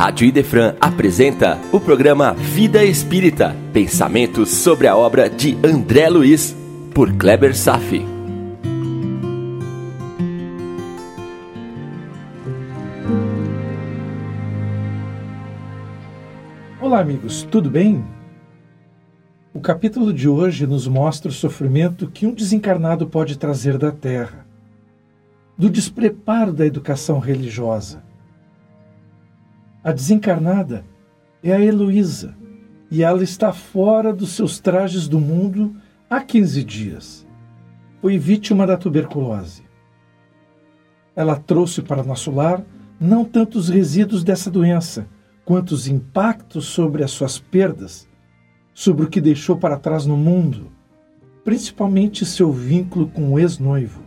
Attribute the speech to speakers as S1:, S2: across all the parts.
S1: Rádio Idefran apresenta o programa Vida Espírita, pensamentos sobre a obra de André Luiz, por Kleber Safi.
S2: Olá, amigos, tudo bem? O capítulo de hoje nos mostra o sofrimento que um desencarnado pode trazer da Terra, do despreparo da educação religiosa a desencarnada é a Heloísa e ela está fora dos seus trajes do mundo há 15 dias. Foi vítima da tuberculose. Ela trouxe para nosso lar não tanto os resíduos dessa doença, quanto os impactos sobre as suas perdas, sobre o que deixou para trás no mundo, principalmente seu vínculo com o ex-noivo.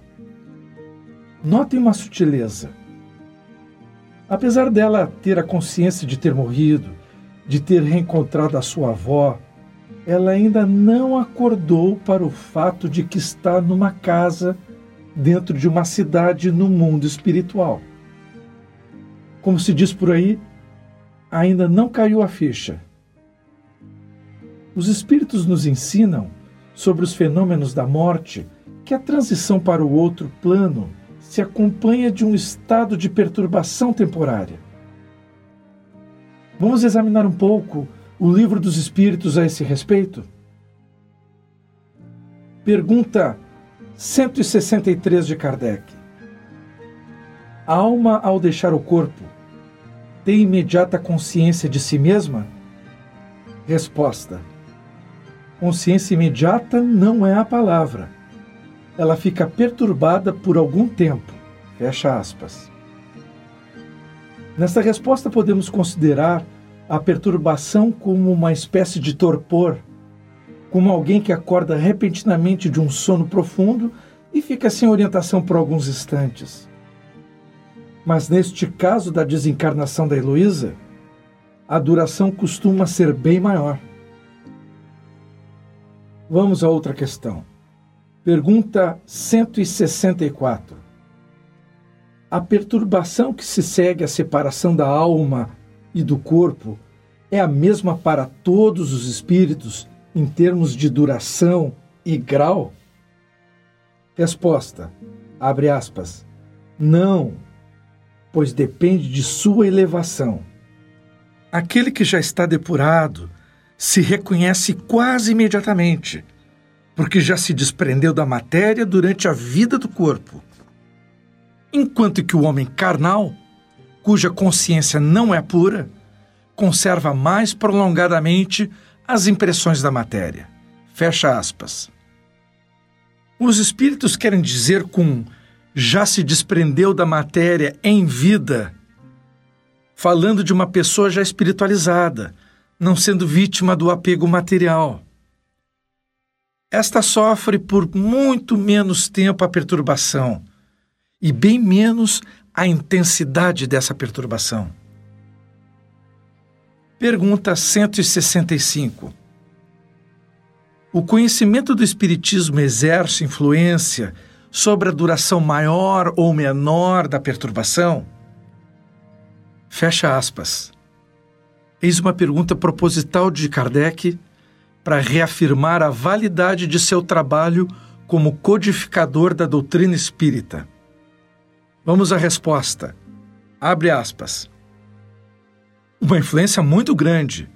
S2: Notem uma sutileza Apesar dela ter a consciência de ter morrido, de ter reencontrado a sua avó, ela ainda não acordou para o fato de que está numa casa dentro de uma cidade no mundo espiritual. Como se diz por aí, ainda não caiu a ficha. Os espíritos nos ensinam sobre os fenômenos da morte que a transição para o outro plano se acompanha de um estado de perturbação temporária. Vamos examinar um pouco o livro dos Espíritos a esse respeito? Pergunta 163 de Kardec. A alma, ao deixar o corpo, tem imediata consciência de si mesma? Resposta: Consciência imediata não é a palavra ela fica perturbada por algum tempo. Fecha aspas. Nesta resposta, podemos considerar a perturbação como uma espécie de torpor, como alguém que acorda repentinamente de um sono profundo e fica sem orientação por alguns instantes. Mas neste caso da desencarnação da Heloísa, a duração costuma ser bem maior. Vamos a outra questão. Pergunta 164. A perturbação que se segue à separação da alma e do corpo é a mesma para todos os espíritos em termos de duração e grau? Resposta: abre aspas. Não, pois depende de sua elevação. Aquele que já está depurado se reconhece quase imediatamente porque já se desprendeu da matéria durante a vida do corpo. Enquanto que o homem carnal, cuja consciência não é pura, conserva mais prolongadamente as impressões da matéria. Fecha aspas. Os espíritos querem dizer com já se desprendeu da matéria em vida, falando de uma pessoa já espiritualizada, não sendo vítima do apego material esta sofre por muito menos tempo a perturbação e bem menos a intensidade dessa perturbação. Pergunta 165. O conhecimento do Espiritismo exerce influência sobre a duração maior ou menor da perturbação? Fecha aspas. Eis uma pergunta proposital de Kardec para reafirmar a validade de seu trabalho como codificador da doutrina espírita. Vamos à resposta. Abre aspas. Uma influência muito grande,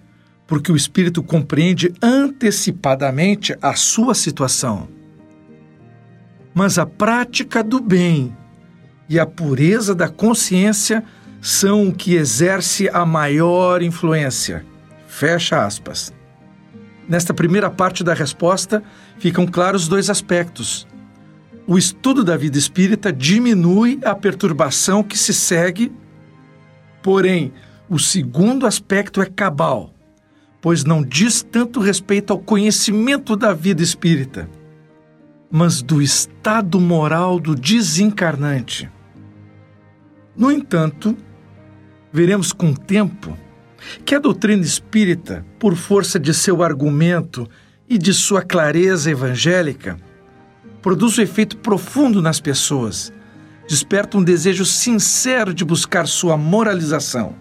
S2: porque o espírito compreende antecipadamente a sua situação. Mas a prática do bem e a pureza da consciência são o que exerce a maior influência. Fecha aspas. Nesta primeira parte da resposta, ficam claros dois aspectos. O estudo da vida espírita diminui a perturbação que se segue, porém, o segundo aspecto é cabal, pois não diz tanto respeito ao conhecimento da vida espírita, mas do estado moral do desencarnante. No entanto, veremos com o tempo que a doutrina espírita, por força de seu argumento e de sua clareza evangélica, produz um efeito profundo nas pessoas, desperta um desejo sincero de buscar sua moralização.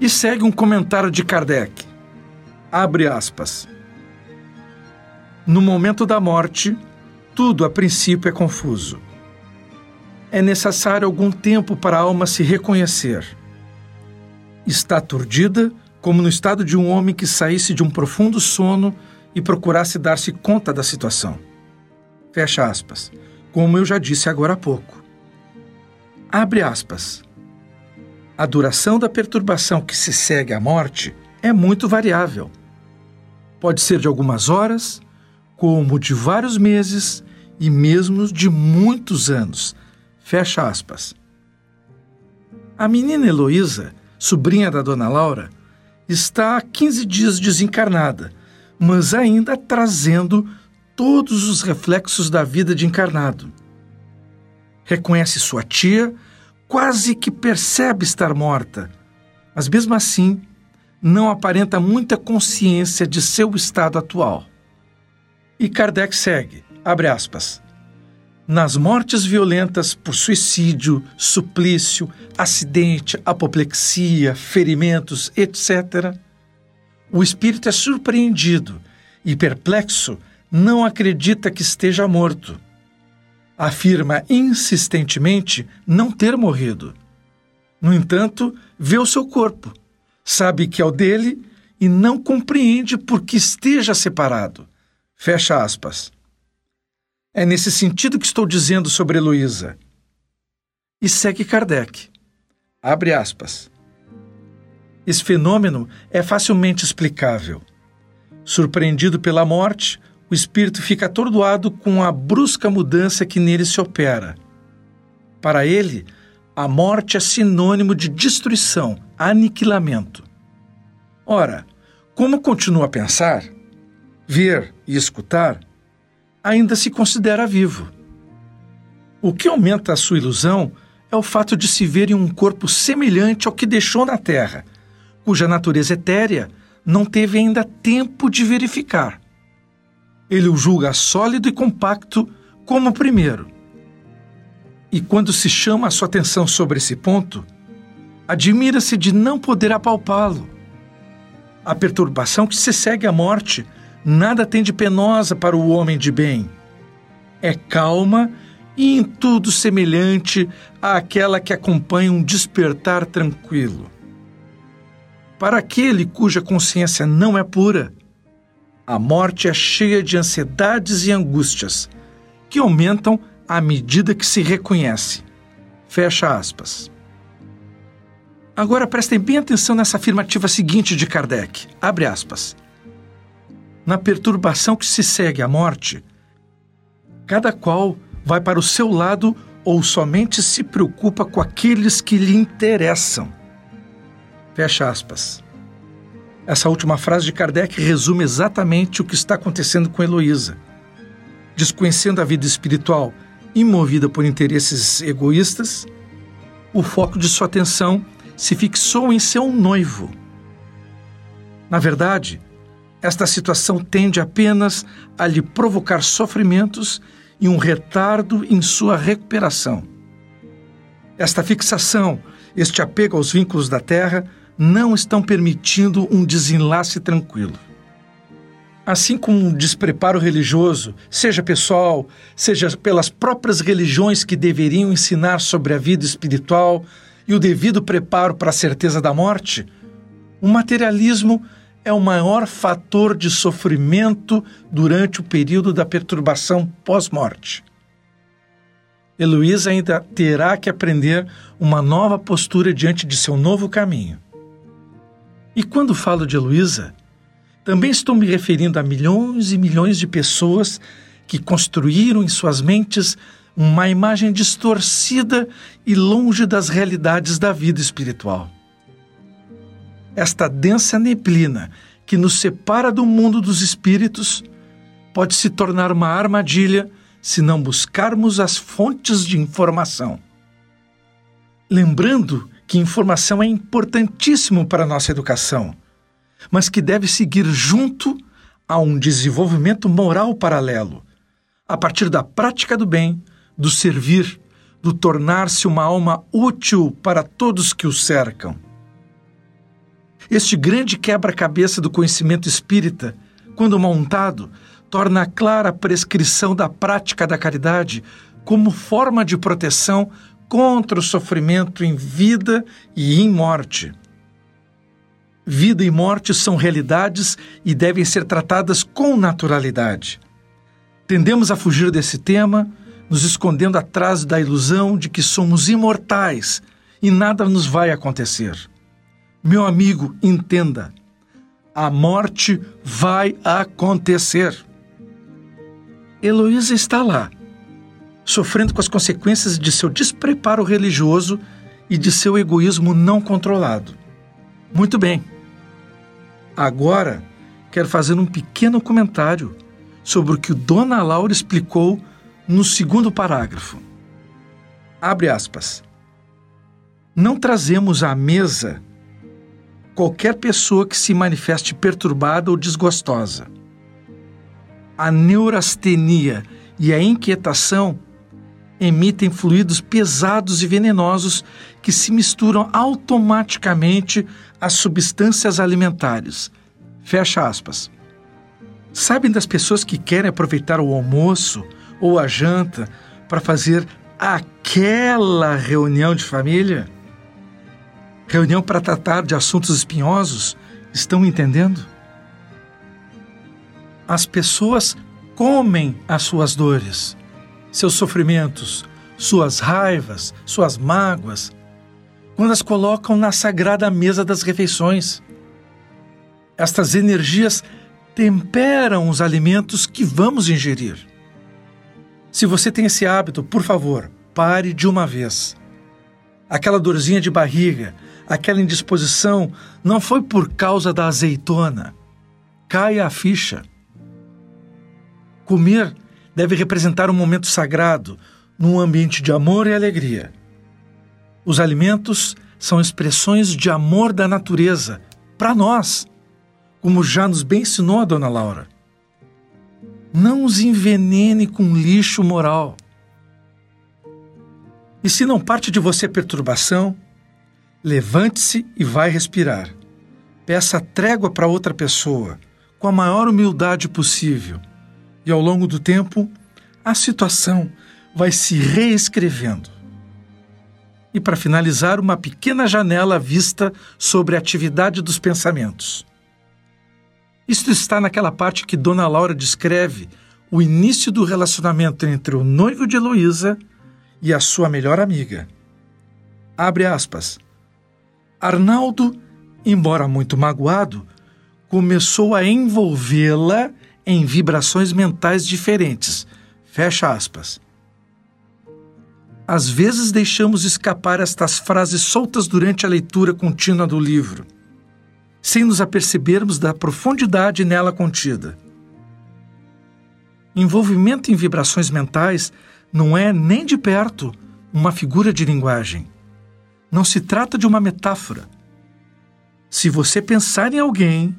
S2: E segue um comentário de Kardec. Abre aspas. No momento da morte, tudo a princípio é confuso. É necessário algum tempo para a alma se reconhecer. Está aturdida, como no estado de um homem que saísse de um profundo sono e procurasse dar-se conta da situação. Fecha aspas. Como eu já disse agora há pouco. Abre aspas. A duração da perturbação que se segue à morte é muito variável. Pode ser de algumas horas, como de vários meses e mesmo de muitos anos. Fecha aspas. A menina Heloísa, sobrinha da dona Laura, está há 15 dias desencarnada, mas ainda trazendo todos os reflexos da vida de encarnado. Reconhece sua tia, quase que percebe estar morta, mas mesmo assim não aparenta muita consciência de seu estado atual. E Kardec segue, abre aspas, nas mortes violentas por suicídio, suplício, acidente, apoplexia, ferimentos, etc., o espírito é surpreendido e, perplexo, não acredita que esteja morto. Afirma insistentemente não ter morrido. No entanto, vê o seu corpo, sabe que é o dele e não compreende por que esteja separado. Fecha aspas. É nesse sentido que estou dizendo sobre Heloísa. E segue Kardec. Abre aspas. Esse fenômeno é facilmente explicável. Surpreendido pela morte, o espírito fica atordoado com a brusca mudança que nele se opera. Para ele, a morte é sinônimo de destruição, aniquilamento. Ora, como continua a pensar, ver e escutar, ainda se considera vivo. O que aumenta a sua ilusão é o fato de se ver em um corpo semelhante ao que deixou na Terra, cuja natureza etérea não teve ainda tempo de verificar. Ele o julga sólido e compacto como o primeiro. E quando se chama a sua atenção sobre esse ponto, admira-se de não poder apalpá-lo. A perturbação que se segue à morte nada tem de penosa para o homem de bem. É calma e em tudo semelhante àquela que acompanha um despertar tranquilo. Para aquele cuja consciência não é pura, a morte é cheia de ansiedades e angústias, que aumentam à medida que se reconhece. Fecha aspas. Agora prestem bem atenção nessa afirmativa seguinte de Kardec. Abre aspas na perturbação que se segue à morte, cada qual vai para o seu lado ou somente se preocupa com aqueles que lhe interessam. Fecha aspas. Essa última frase de Kardec resume exatamente o que está acontecendo com Heloísa. Desconhecendo a vida espiritual e movida por interesses egoístas, o foco de sua atenção se fixou em seu noivo. Na verdade, esta situação tende apenas a lhe provocar sofrimentos e um retardo em sua recuperação. Esta fixação, este apego aos vínculos da terra, não estão permitindo um desenlace tranquilo. Assim como um despreparo religioso, seja pessoal, seja pelas próprias religiões que deveriam ensinar sobre a vida espiritual e o devido preparo para a certeza da morte, o materialismo é o maior fator de sofrimento durante o período da perturbação pós-morte. Heloísa ainda terá que aprender uma nova postura diante de seu novo caminho. E quando falo de Heloísa, também estou me referindo a milhões e milhões de pessoas que construíram em suas mentes uma imagem distorcida e longe das realidades da vida espiritual esta densa neblina que nos separa do mundo dos espíritos pode se tornar uma armadilha se não buscarmos as fontes de informação. Lembrando que informação é importantíssimo para a nossa educação, mas que deve seguir junto a um desenvolvimento moral paralelo, a partir da prática do bem, do servir, do tornar-se uma alma útil para todos que o cercam. Este grande quebra-cabeça do conhecimento espírita, quando montado, torna clara a prescrição da prática da caridade como forma de proteção contra o sofrimento em vida e em morte. Vida e morte são realidades e devem ser tratadas com naturalidade. Tendemos a fugir desse tema, nos escondendo atrás da ilusão de que somos imortais e nada nos vai acontecer. Meu amigo, entenda: a morte vai acontecer. Heloísa está lá, sofrendo com as consequências de seu despreparo religioso e de seu egoísmo não controlado. Muito bem. Agora, quero fazer um pequeno comentário sobre o que Dona Laura explicou no segundo parágrafo. Abre aspas. Não trazemos à mesa qualquer pessoa que se manifeste perturbada ou desgostosa. A neurastenia e a inquietação emitem fluidos pesados e venenosos que se misturam automaticamente às substâncias alimentares. Fecha aspas. Sabem das pessoas que querem aproveitar o almoço ou a janta para fazer aquela reunião de família? Reunião para tratar de assuntos espinhosos? Estão entendendo? As pessoas comem as suas dores, seus sofrimentos, suas raivas, suas mágoas, quando as colocam na sagrada mesa das refeições. Estas energias temperam os alimentos que vamos ingerir. Se você tem esse hábito, por favor, pare de uma vez. Aquela dorzinha de barriga, aquela indisposição não foi por causa da azeitona. Caia a ficha. Comer deve representar um momento sagrado, num ambiente de amor e alegria. Os alimentos são expressões de amor da natureza para nós como já nos bem ensinou a dona Laura. Não os envenene com lixo moral. E se não parte de você perturbação, levante-se e vai respirar. Peça trégua para outra pessoa, com a maior humildade possível. E ao longo do tempo, a situação vai se reescrevendo. E para finalizar, uma pequena janela vista sobre a atividade dos pensamentos. Isto está naquela parte que Dona Laura descreve o início do relacionamento entre o noivo de Heloísa e a sua melhor amiga. Abre aspas. Arnaldo, embora muito magoado, começou a envolvê-la em vibrações mentais diferentes. Fecha aspas. Às vezes deixamos escapar estas frases soltas durante a leitura contínua do livro sem nos apercebermos da profundidade nela contida. Envolvimento em vibrações mentais não é nem de perto uma figura de linguagem. Não se trata de uma metáfora. Se você pensar em alguém,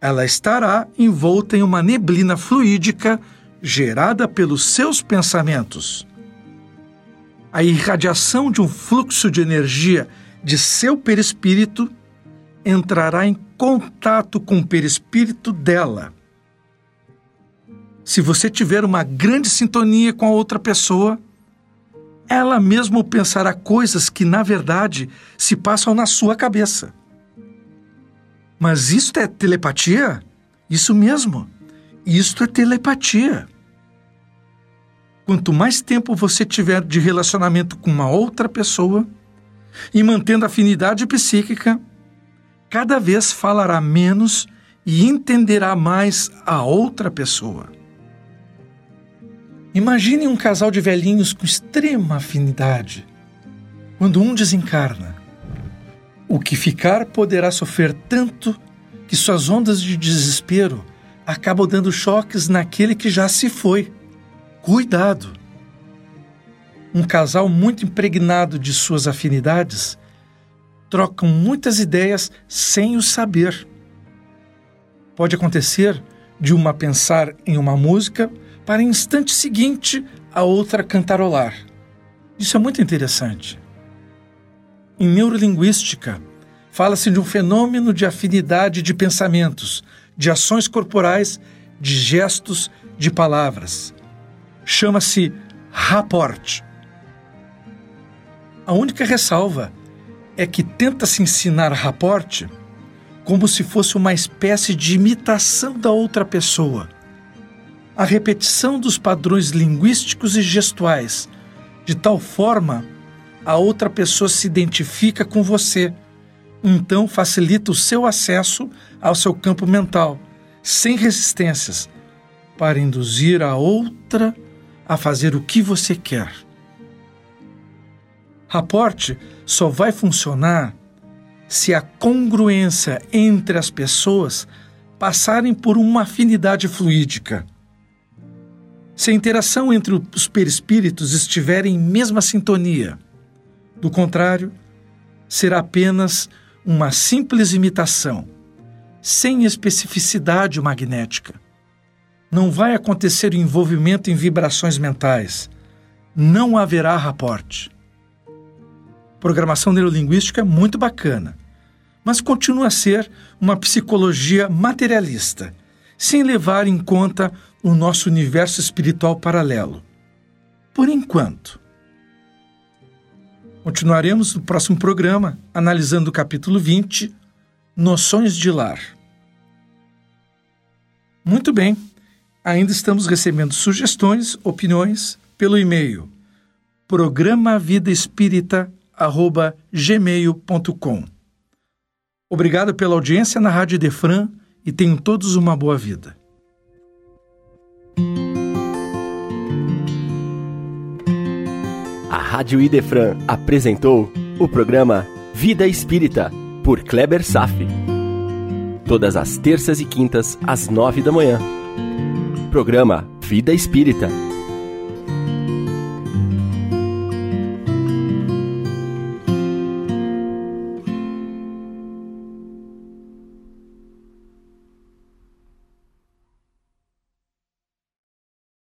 S2: ela estará envolta em uma neblina fluídica gerada pelos seus pensamentos. A irradiação de um fluxo de energia de seu perispírito entrará em contato com o perispírito dela. Se você tiver uma grande sintonia com a outra pessoa, ela mesmo pensará coisas que, na verdade, se passam na sua cabeça. Mas isto é telepatia? Isso mesmo. Isto é telepatia. Quanto mais tempo você tiver de relacionamento com uma outra pessoa e mantendo afinidade psíquica, cada vez falará menos e entenderá mais a outra pessoa. Imagine um casal de velhinhos com extrema afinidade. Quando um desencarna, o que ficar poderá sofrer tanto que suas ondas de desespero acabam dando choques naquele que já se foi. Cuidado! Um casal muito impregnado de suas afinidades trocam muitas ideias sem o saber. Pode acontecer de uma pensar em uma música para instante seguinte a outra cantarolar. Isso é muito interessante. Em neurolinguística, Fala-se de um fenômeno de afinidade de pensamentos, de ações corporais, de gestos, de palavras. Chama-se rapport. A única ressalva é que tenta-se ensinar rapport como se fosse uma espécie de imitação da outra pessoa. A repetição dos padrões linguísticos e gestuais, de tal forma a outra pessoa se identifica com você. Então facilita o seu acesso ao seu campo mental, sem resistências, para induzir a outra a fazer o que você quer. Raporte só vai funcionar se a congruência entre as pessoas passarem por uma afinidade fluídica. Se a interação entre os perispíritos estiver em mesma sintonia. Do contrário, será apenas uma simples imitação, sem especificidade magnética. Não vai acontecer envolvimento em vibrações mentais. Não haverá raporte programação neurolinguística é muito bacana, mas continua a ser uma psicologia materialista, sem levar em conta o nosso universo espiritual paralelo. Por enquanto. Continuaremos no próximo programa analisando o capítulo 20, Noções de Lar. Muito bem, ainda estamos recebendo sugestões, opiniões pelo e-mail programa vida espírita gmail.com. Obrigado pela audiência na Rádio Defran e tenham todos uma boa vida.
S1: A Rádio Idefran apresentou o programa Vida Espírita, por Kleber Safi. Todas as terças e quintas, às nove da manhã. Programa Vida Espírita